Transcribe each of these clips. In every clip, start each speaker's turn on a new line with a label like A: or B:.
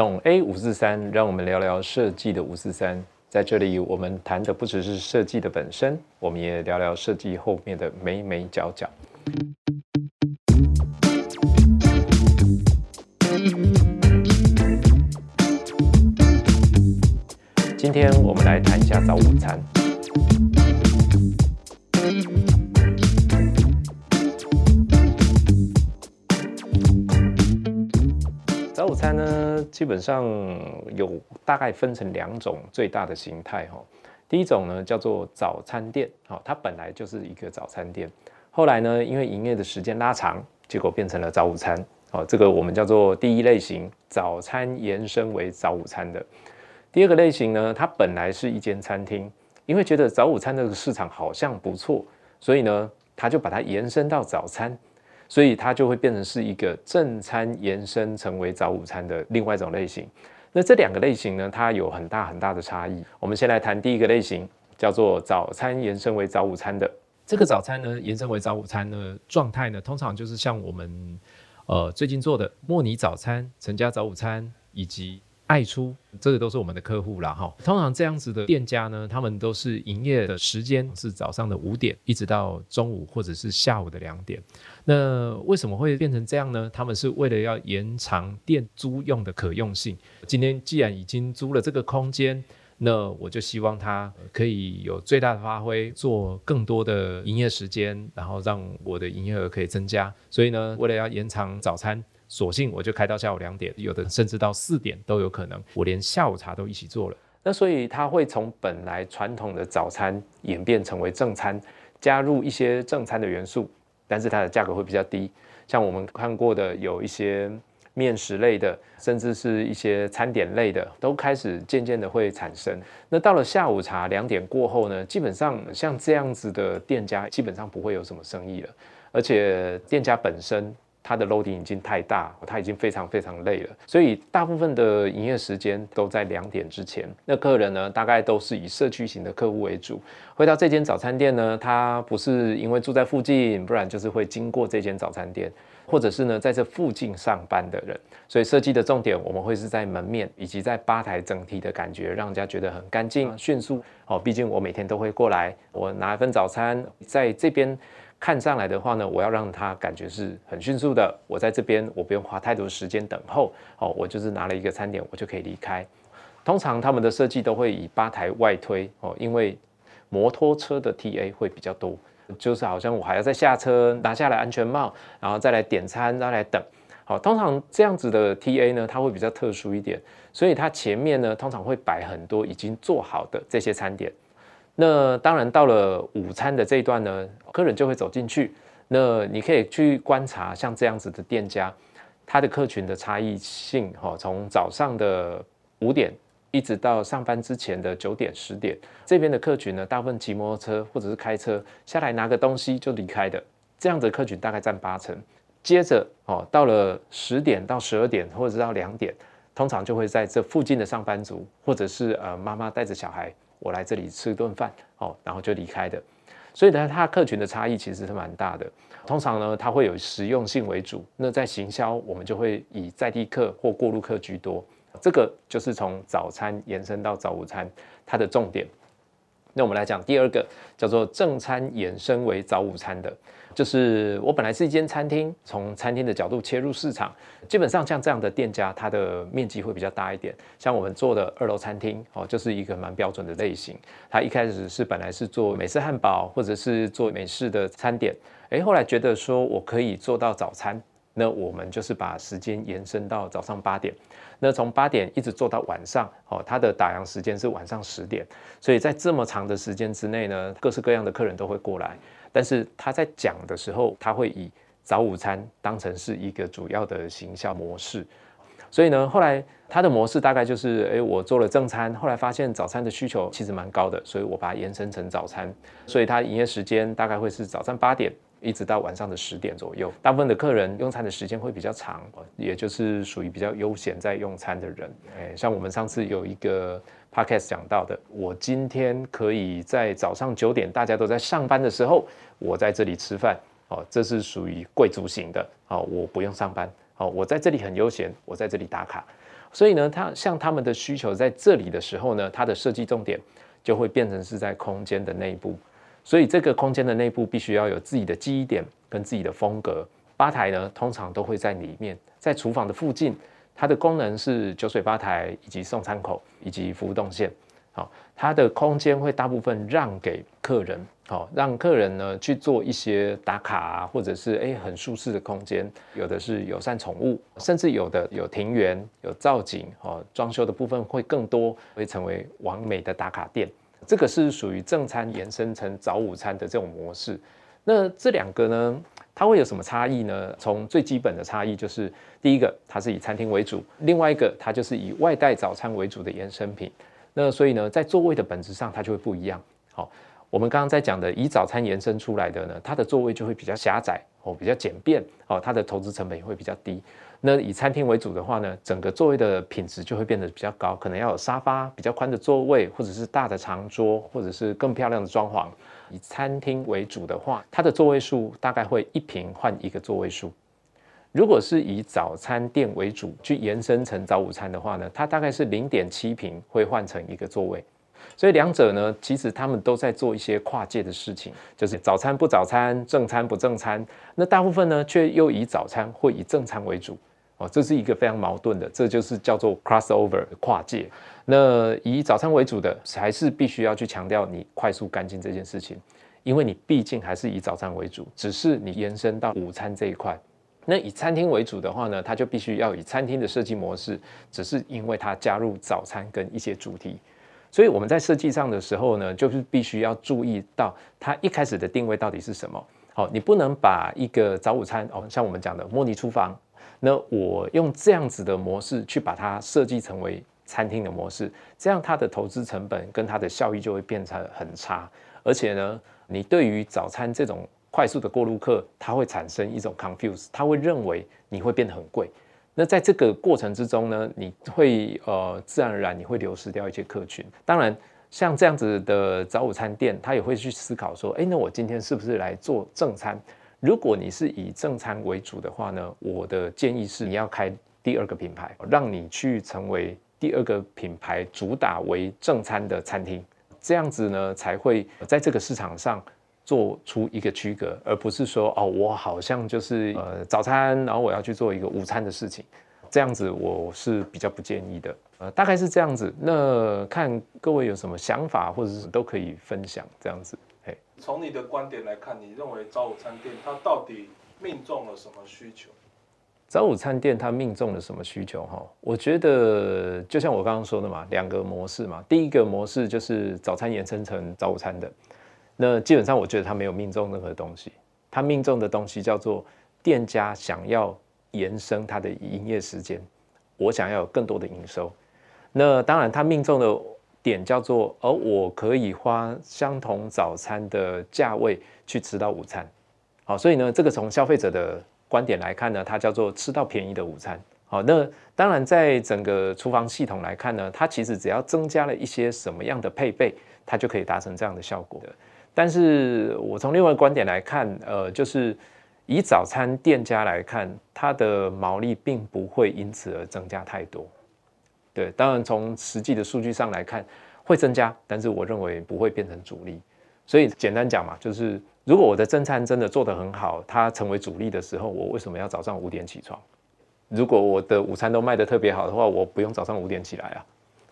A: 懂 A 五四三，让我们聊聊设计的五四三。在这里，我们谈的不只是设计的本身，我们也聊聊设计后面的眉眉角角。今天我们来谈一下早午餐。基本上有大概分成两种最大的形态哈。第一种呢叫做早餐店，好，它本来就是一个早餐店，后来呢因为营业的时间拉长，结果变成了早午餐，好，这个我们叫做第一类型，早餐延伸为早午餐的。第二个类型呢，它本来是一间餐厅，因为觉得早午餐这个市场好像不错，所以呢，他就把它延伸到早餐，所以它就会变成是一个正餐延伸成为早午餐的另外一种类型。那这两个类型呢，它有很大很大的差异。我们先来谈第一个类型，叫做早餐延伸为早午餐的。这个早餐呢，延伸为早午餐的状态呢，通常就是像我们呃最近做的莫尼早餐、陈家早午餐以及。爱出，这个都是我们的客户了哈。通常这样子的店家呢，他们都是营业的时间是早上的五点，一直到中午或者是下午的两点。那为什么会变成这样呢？他们是为了要延长店租用的可用性。今天既然已经租了这个空间，那我就希望它可以有最大的发挥，做更多的营业时间，然后让我的营业额可以增加。所以呢，为了要延长早餐。索性我就开到下午两点，有的甚至到四点都有可能。我连下午茶都一起做了。那所以它会从本来传统的早餐演变成为正餐，加入一些正餐的元素，但是它的价格会比较低。像我们看过的有一些面食类的，甚至是一些餐点类的，都开始渐渐的会产生。那到了下午茶两点过后呢，基本上像这样子的店家基本上不会有什么生意了，而且店家本身。它的 loading 已经太大，它已经非常非常累了，所以大部分的营业时间都在两点之前。那客人呢，大概都是以社区型的客户为主。回到这间早餐店呢，他不是因为住在附近，不然就是会经过这间早餐店，或者是呢在这附近上班的人。所以设计的重点，我们会是在门面以及在吧台整体的感觉，让人家觉得很干净、迅速。哦，毕竟我每天都会过来，我拿一份早餐在这边。看上来的话呢，我要让他感觉是很迅速的。我在这边，我不用花太多时间等候。哦，我就是拿了一个餐点，我就可以离开。通常他们的设计都会以吧台外推哦，因为摩托车的 TA 会比较多，就是好像我还要再下车拿下来安全帽，然后再来点餐，再来等。好，通常这样子的 TA 呢，它会比较特殊一点，所以它前面呢通常会摆很多已经做好的这些餐点。那当然，到了午餐的这一段呢，客人就会走进去。那你可以去观察像这样子的店家，他的客群的差异性哈，从早上的五点一直到上班之前的九点十点，这边的客群呢，大部分骑摩托车或者是开车下来拿个东西就离开的，这样的客群大概占八成。接着哦，到了十点到十二点或者是到两点，通常就会在这附近的上班族或者是呃妈妈带着小孩。我来这里吃顿饭，哦，然后就离开的，所以呢，它客群的差异其实是蛮大的。通常呢，它会有实用性为主。那在行销，我们就会以在地客或过路客居多。这个就是从早餐延伸到早午餐，它的重点。那我们来讲第二个，叫做正餐衍生为早午餐的。就是我本来是一间餐厅，从餐厅的角度切入市场，基本上像这样的店家，它的面积会比较大一点。像我们做的二楼餐厅哦，就是一个蛮标准的类型。它一开始是本来是做美式汉堡，或者是做美式的餐点，诶，后来觉得说我可以做到早餐，那我们就是把时间延伸到早上八点，那从八点一直做到晚上，哦，它的打烊时间是晚上十点，所以在这么长的时间之内呢，各式各样的客人都会过来。但是他在讲的时候，他会以早午餐当成是一个主要的行销模式，所以呢，后来他的模式大概就是，哎，我做了正餐，后来发现早餐的需求其实蛮高的，所以我把它延伸成早餐，所以它营业时间大概会是早上八点一直到晚上的十点左右，大部分的客人用餐的时间会比较长，也就是属于比较悠闲在用餐的人，哎，像我们上次有一个。Podcast 讲到的，我今天可以在早上九点，大家都在上班的时候，我在这里吃饭，哦，这是属于贵族型的，哦，我不用上班，哦，我在这里很悠闲，我在这里打卡，所以呢，他像他们的需求在这里的时候呢，它的设计重点就会变成是在空间的内部。所以这个空间的内部必须要有自己的记忆点跟自己的风格。吧台呢，通常都会在里面，在厨房的附近。它的功能是酒水吧台以及送餐口以及服务动线。好，它的空间会大部分让给客人，好，让客人呢去做一些打卡啊，或者是诶很舒适的空间。有的是友善宠物，甚至有的有庭园、有造景，哦，装修的部分会更多，会成为完美的打卡店。这个是属于正餐延伸成早午餐的这种模式。那这两个呢，它会有什么差异呢？从最基本的差异就是，第一个它是以餐厅为主，另外一个它就是以外带早餐为主的延伸品。那所以呢，在座位的本质上它就会不一样。好，我们刚刚在讲的以早餐延伸出来的呢，它的座位就会比较狭窄哦，比较简便哦，它的投资成本也会比较低。那以餐厅为主的话呢，整个座位的品质就会变得比较高，可能要有沙发、比较宽的座位，或者是大的长桌，或者是更漂亮的装潢。以餐厅为主的话，它的座位数大概会一平换一个座位数。如果是以早餐店为主去延伸成早午餐的话呢，它大概是零点七平会换成一个座位。所以两者呢，其实他们都在做一些跨界的事情，就是早餐不早餐，正餐不正餐。那大部分呢，却又以早餐或以正餐为主。哦，这是一个非常矛盾的，这就是叫做 crossover 跨界。那以早餐为主的，还是必须要去强调你快速干净这件事情，因为你毕竟还是以早餐为主，只是你延伸到午餐这一块。那以餐厅为主的话呢，它就必须要以餐厅的设计模式，只是因为它加入早餐跟一些主题，所以我们在设计上的时候呢，就是必须要注意到它一开始的定位到底是什么。好，你不能把一个早午餐哦，像我们讲的模拟厨房。那我用这样子的模式去把它设计成为餐厅的模式，这样它的投资成本跟它的效益就会变成很差。而且呢，你对于早餐这种快速的过路客，他会产生一种 confuse，他会认为你会变得很贵。那在这个过程之中呢，你会呃自然而然你会流失掉一些客群。当然，像这样子的早午餐店，他也会去思考说，哎，那我今天是不是来做正餐？如果你是以正餐为主的话呢，我的建议是你要开第二个品牌，让你去成为第二个品牌主打为正餐的餐厅，这样子呢才会在这个市场上做出一个区隔，而不是说哦，我好像就是呃早餐，然后我要去做一个午餐的事情，这样子我是比较不建议的。呃，大概是这样子。那看各位有什么想法，或者是都可以分享这样子。
B: 从你的观点来看，你认为早午餐店它到底命中了什么需求？
A: 早午餐店它命中了什么需求？哈，我觉得就像我刚刚说的嘛，两个模式嘛。第一个模式就是早餐延伸成早午餐的，那基本上我觉得它没有命中任何东西。它命中的东西叫做店家想要延伸它的营业时间，我想要有更多的营收。那当然，它命中的。点叫做，而我可以花相同早餐的价位去吃到午餐，好，所以呢，这个从消费者的观点来看呢，它叫做吃到便宜的午餐。好，那当然在整个厨房系统来看呢，它其实只要增加了一些什么样的配备，它就可以达成这样的效果的。但是我从另外观点来看，呃，就是以早餐店家来看，它的毛利并不会因此而增加太多。对，当然从实际的数据上来看会增加，但是我认为不会变成主力。所以简单讲嘛，就是如果我的正餐真的做得很好，它成为主力的时候，我为什么要早上五点起床？如果我的午餐都卖得特别好的话，我不用早上五点起来啊。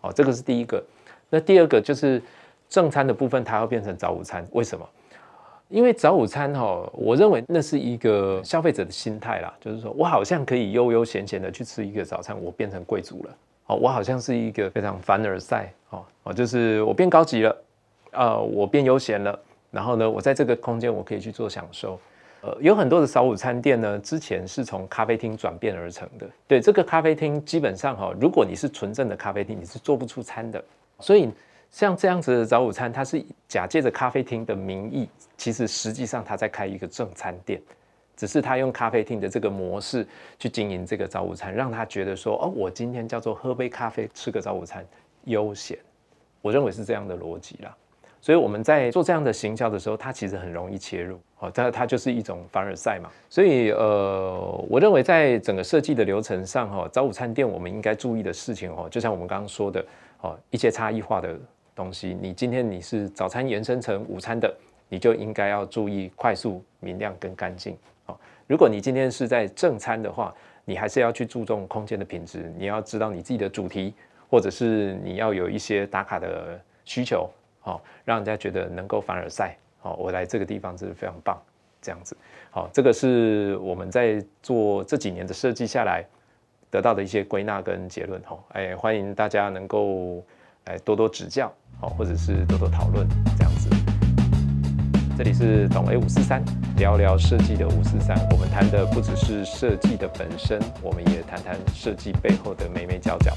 A: 哦，这个是第一个。那第二个就是正餐的部分，它要变成早午餐，为什么？因为早午餐哈，我认为那是一个消费者的心态啦，就是说我好像可以悠悠闲闲的去吃一个早餐，我变成贵族了。哦，我好像是一个非常凡尔赛，哦哦，就是我变高级了，呃，我变悠闲了，然后呢，我在这个空间我可以去做享受，呃，有很多的早午餐店呢，之前是从咖啡厅转变而成的，对，这个咖啡厅基本上哈，如果你是纯正的咖啡厅，你是做不出餐的，所以像这样子的早午餐，它是假借着咖啡厅的名义，其实实际上它在开一个正餐店。只是他用咖啡厅的这个模式去经营这个早午餐，让他觉得说，哦，我今天叫做喝杯咖啡，吃个早午餐，悠闲。我认为是这样的逻辑啦。所以我们在做这样的行销的时候，它其实很容易切入，哦，它它就是一种凡尔赛嘛。所以呃，我认为在整个设计的流程上，哈，早午餐店我们应该注意的事情，哦，就像我们刚刚说的，哦，一些差异化的东西。你今天你是早餐延伸成午餐的，你就应该要注意快速、明亮跟干净。如果你今天是在正餐的话，你还是要去注重空间的品质，你要知道你自己的主题，或者是你要有一些打卡的需求。好，让人家觉得能够凡尔赛。好，我来这个地方真是非常棒，这样子。好，这个是我们在做这几年的设计下来得到的一些归纳跟结论。哈，哎，欢迎大家能够来多多指教，好，或者是多多讨论，这样子。这里是懂 A 五四三，聊聊设计的五四三。我们谈的不只是设计的本身，我们也谈谈设计背后的美美角角。